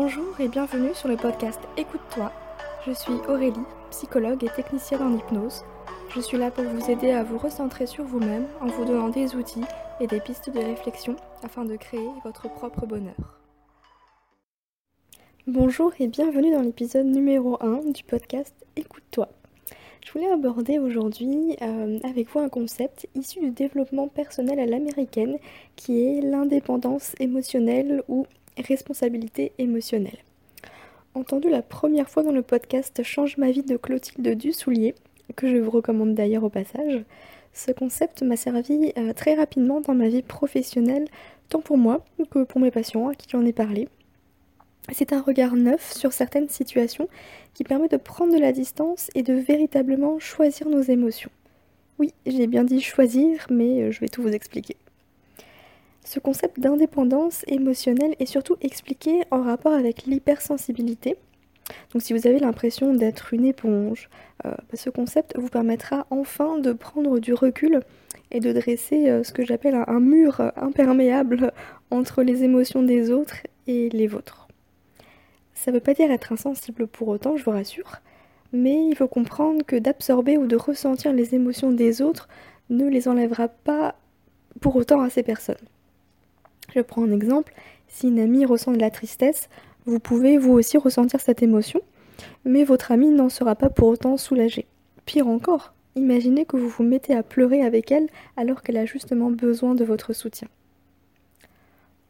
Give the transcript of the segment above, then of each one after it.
Bonjour et bienvenue sur le podcast Écoute-toi. Je suis Aurélie, psychologue et technicienne en hypnose. Je suis là pour vous aider à vous recentrer sur vous-même en vous donnant des outils et des pistes de réflexion afin de créer votre propre bonheur. Bonjour et bienvenue dans l'épisode numéro 1 du podcast Écoute-toi. Je voulais aborder aujourd'hui euh, avec vous un concept issu du développement personnel à l'américaine qui est l'indépendance émotionnelle ou responsabilité émotionnelle. Entendu la première fois dans le podcast Change ma vie de Clotilde Dussoulier, que je vous recommande d'ailleurs au passage, ce concept m'a servi euh, très rapidement dans ma vie professionnelle, tant pour moi que pour mes patients à qui j'en ai parlé. C'est un regard neuf sur certaines situations qui permet de prendre de la distance et de véritablement choisir nos émotions. Oui, j'ai bien dit choisir, mais euh, je vais tout vous expliquer. Ce concept d'indépendance émotionnelle est surtout expliqué en rapport avec l'hypersensibilité. Donc si vous avez l'impression d'être une éponge, euh, bah, ce concept vous permettra enfin de prendre du recul et de dresser euh, ce que j'appelle un, mur imperméable entre les émotions des autres et les vôtres. Ça ne veut pas dire être insensible pour autant, je vous rassure, mais il faut comprendre que d'absorber ou de ressentir les émotions des autres ne les enlèvera pas pour autant à ces personnes. Je prends un exemple, si une amie ressent de la tristesse, vous pouvez vous aussi ressentir cette émotion, mais votre amie n'en sera pas pour autant soulagée. Pire encore, imaginez que vous vous mettez à pleurer avec elle alors qu'elle a justement besoin de votre soutien.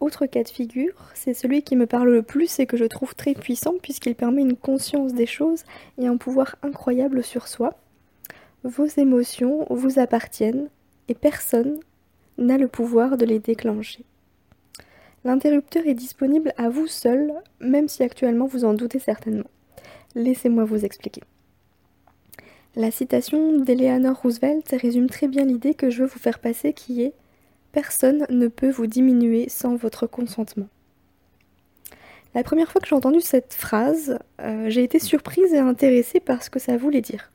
Autre cas de figure, c'est celui qui me parle le plus et que je trouve très puissant puisqu'il permet une conscience des choses et un pouvoir incroyable sur soi. Vos émotions vous appartiennent et personne n'a le pouvoir de les déclencher. L'interrupteur est disponible à vous seul, même si actuellement vous en doutez certainement. Laissez-moi vous expliquer. La citation d'Eleanor Roosevelt résume très bien l'idée que je veux vous faire passer qui est Personne ne peut vous diminuer sans votre consentement. La première fois que j'ai entendu cette phrase, euh, j'ai été surprise et intéressée par ce que ça voulait dire.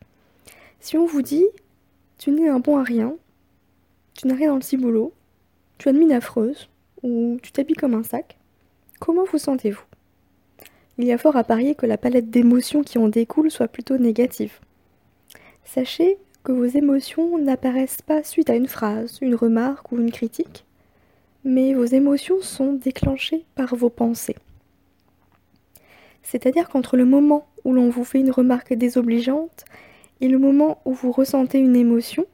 Si on vous dit Tu n'es un bon à rien, tu n'as rien dans le ciboulot, tu as une mine affreuse, ou tu t'habilles comme un sac, comment vous sentez-vous? Il y a fort à parier que la palette d'émotions qui en découle soit plutôt négative. Sachez que vos émotions n'apparaissent pas suite à une phrase, une remarque ou une critique, mais vos émotions sont déclenchées par vos pensées. C'est-à-dire qu'entre le moment où l'on vous fait une remarque désobligeante et le moment où vous ressentez une émotion,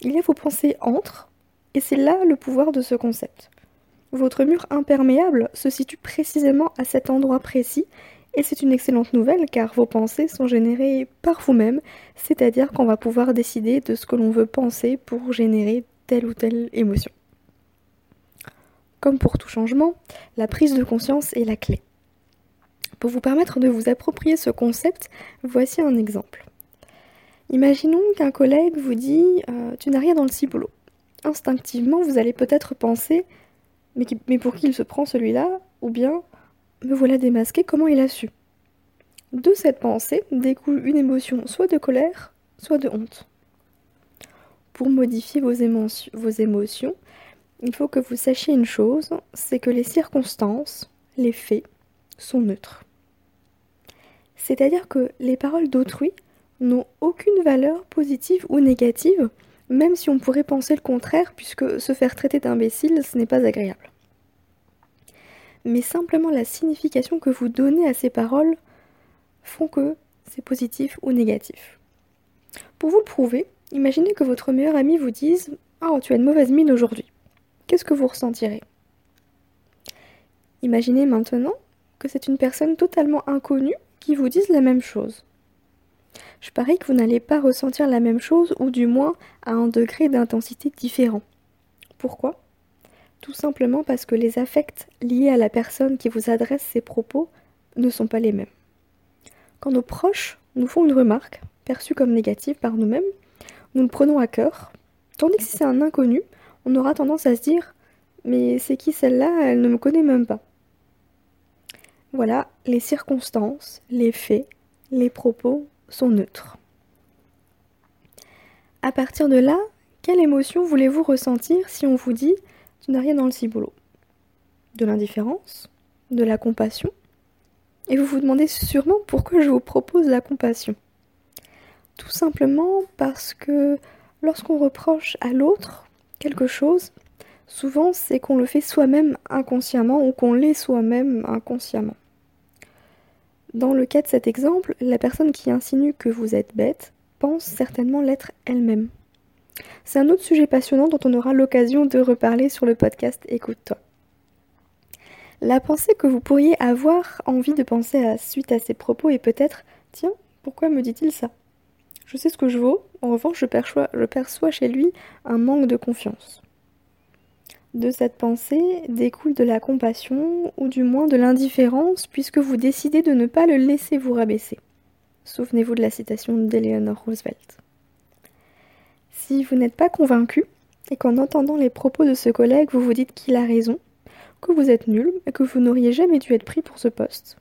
il y a vos pensées entre, et c'est là le pouvoir de ce concept. Votre mur imperméable se situe précisément à cet endroit précis et c'est une excellente nouvelle car vos pensées sont générées par vous-même, c'est-à-dire qu'on va pouvoir décider de ce que l'on veut penser pour générer telle ou telle émotion. Comme pour tout changement, la prise de conscience est la clé. Pour vous permettre de vous approprier ce concept, voici un exemple. Imaginons qu'un collègue vous dit euh, Tu n'as rien dans le ciboulot. Instinctivement, vous allez peut-être penser mais, pour qui il se prend celui-là Ou bien, me voilà démasqué, comment il a su? De cette pensée découle une émotion soit de colère, soit de honte. Pour modifier vos, vos émotions, il faut que vous sachiez une chose, c'est que les circonstances, les faits, sont neutres. C'est-à-dire que les paroles d'autrui n'ont aucune valeur positive ou négative, même si on pourrait penser le contraire, puisque se faire traiter d'imbécile, ce n'est pas agréable. Mais simplement la signification que vous donnez à ces paroles font que c'est positif ou négatif. Pour vous le prouver, imaginez que votre meilleur ami vous dise Oh, tu as une mauvaise mine aujourd'hui. Qu'est-ce que vous ressentirez? Imaginez maintenant que c'est une personne totalement inconnue qui vous dise la même chose je parie que vous n'allez pas ressentir la même chose ou du moins à un degré d'intensité différent. Pourquoi? Tout simplement parce que les affects liés à la personne qui vous adresse ces propos ne sont pas les mêmes. Quand nos proches nous font une remarque, perçue comme négative par nous-mêmes, nous le prenons à cœur, tandis que si c'est un inconnu, on aura tendance à se dire Mais c'est qui celle-là? Elle ne me connaît même pas. Voilà, les circonstances, les faits, les propos sont neutres. À partir de là, quelle émotion voulez-vous ressentir si on vous dit tu n'as rien dans le ciboulot De l'indifférence? De la compassion? Et vous vous demandez sûrement pourquoi je vous propose la compassion. Tout simplement parce que lorsqu'on reproche à l'autre quelque chose, souvent c'est qu'on le fait soi-même inconsciemment ou qu'on l'est soi-même inconsciemment. Dans le cas de cet exemple, la personne qui insinue que vous êtes bête pense certainement l'être elle-même. C'est un autre sujet passionnant dont on aura l'occasion de reparler sur le podcast Écoute-toi. La pensée que vous pourriez avoir envie de penser à suite à ces propos est peut-être Tiens, pourquoi me dit-il ça? Je sais ce que je vaux, en revanche je perçois, je perçois chez lui un manque de confiance. De cette pensée découle de la compassion ou du moins de l'indifférence puisque vous décidez de ne pas le laisser vous rabaisser. Souvenez-vous de la citation d'Eleanor Roosevelt. Si vous n'êtes pas convaincu et qu'en entendant les propos de ce collègue vous vous dites qu'il a raison, que vous êtes nul et que vous n'auriez jamais dû être pris pour ce poste,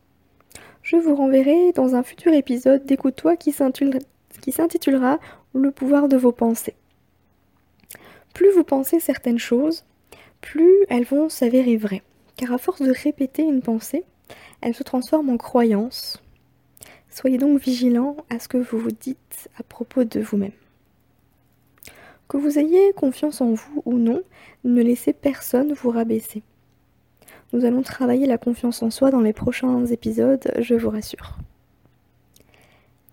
je vous renverrai dans un futur épisode d'Écoute-toi qui s'intitulera Le pouvoir de vos pensées. Plus vous pensez certaines choses, plus elles vont s'avérer vraies. Car à force de répéter une pensée, elle se transforme en croyance. Soyez donc vigilant à ce que vous vous dites à propos de vous-même. Que vous ayez confiance en vous ou non, ne laissez personne vous rabaisser. Nous allons travailler la confiance en soi dans les prochains épisodes, je vous rassure.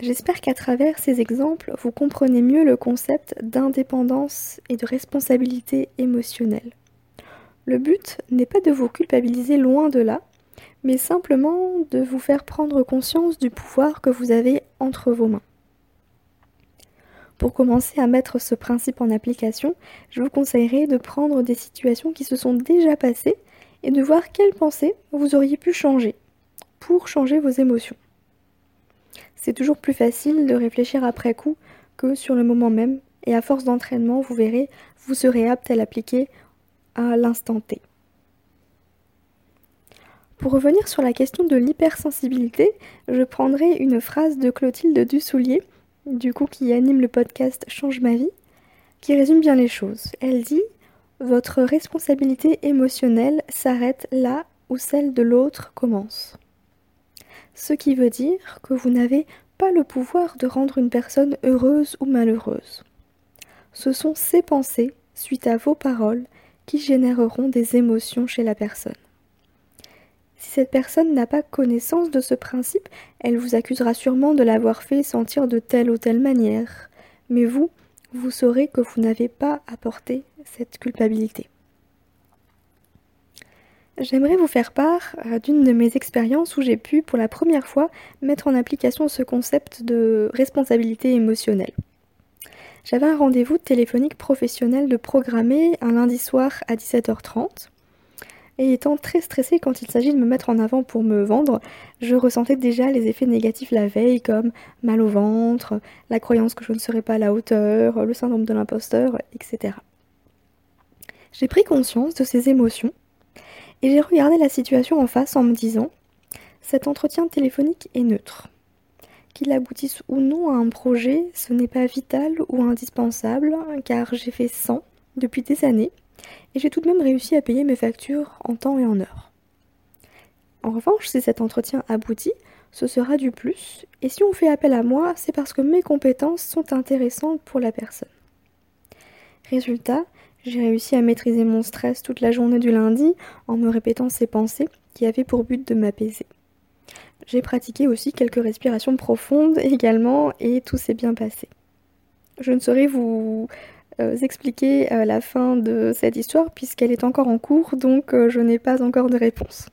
J'espère qu'à travers ces exemples, vous comprenez mieux le concept d'indépendance et de responsabilité émotionnelle. Le but n'est pas de vous culpabiliser loin de là, mais simplement de vous faire prendre conscience du pouvoir que vous avez entre vos mains. Pour commencer à mettre ce principe en application, je vous conseillerais de prendre des situations qui se sont déjà passées et de voir quelles pensées vous auriez pu changer pour changer vos émotions. C'est toujours plus facile de réfléchir après coup que sur le moment même, et à force d'entraînement, vous verrez, vous serez apte à l'appliquer à l'instant T. Pour revenir sur la question de l'hypersensibilité, je prendrai une phrase de Clotilde Dussoulier, du coup qui anime le podcast Change ma vie, qui résume bien les choses. Elle dit Votre responsabilité émotionnelle s'arrête là où celle de l'autre commence. Ce qui veut dire que vous n'avez pas le pouvoir de rendre une personne heureuse ou malheureuse. Ce sont ses pensées, suite à vos paroles, qui généreront des émotions chez la personne. Si cette personne n'a pas connaissance de ce principe, elle vous accusera sûrement de l'avoir fait sentir de telle ou telle manière. Mais vous, vous saurez que vous n'avez pas apporté cette culpabilité. J'aimerais vous faire part euh, d'une de mes expériences où j'ai pu pour la première fois mettre en application ce concept de responsabilité émotionnelle. J'avais un rendez-vous téléphonique professionnel de programmer un lundi soir à 17h30. Et étant très stressée quand il s'agit de me mettre en avant pour me vendre, je ressentais déjà les effets négatifs la veille comme mal au ventre, la croyance que je ne serais pas à la hauteur, le syndrome de l'imposteur, etc. J'ai pris conscience de ces émotions et j'ai regardé la situation en face en me disant cet entretien téléphonique est neutre. Qu'il aboutisse ou non à un projet, ce n'est pas vital ou indispensable, car j'ai fait 100 depuis des années, et j'ai tout de même réussi à payer mes factures en temps et en heure. En revanche, si cet entretien aboutit, ce sera du plus, et si on fait appel à moi, c'est parce que mes compétences sont intéressantes pour la personne. Résultat, j'ai réussi à maîtriser mon stress toute la journée du lundi en me répétant ces pensées qui avaient pour but de m'apaiser. J'ai pratiqué aussi quelques respirations profondes également et tout s'est bien passé. Je ne saurais vous euh, expliquer euh, la fin de cette histoire puisqu'elle est encore en cours donc euh, je n'ai pas encore de réponse.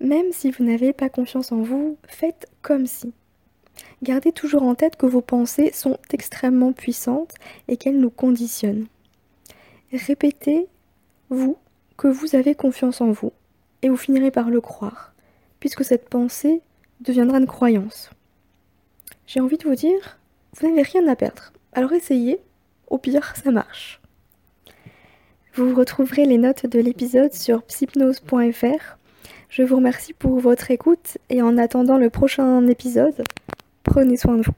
Même si vous n'avez pas confiance en vous, faites comme si. Gardez toujours en tête que vos pensées sont extrêmement puissantes et qu'elles nous conditionnent. Répétez, vous, que vous avez confiance en vous, et vous finirez par le croire puisque cette pensée deviendra une croyance. J'ai envie de vous dire, vous n'avez rien à perdre. Alors essayez, au pire, ça marche. Vous retrouverez les notes de l'épisode sur psypnose.fr. Je vous remercie pour votre écoute et en attendant le prochain épisode, prenez soin de vous.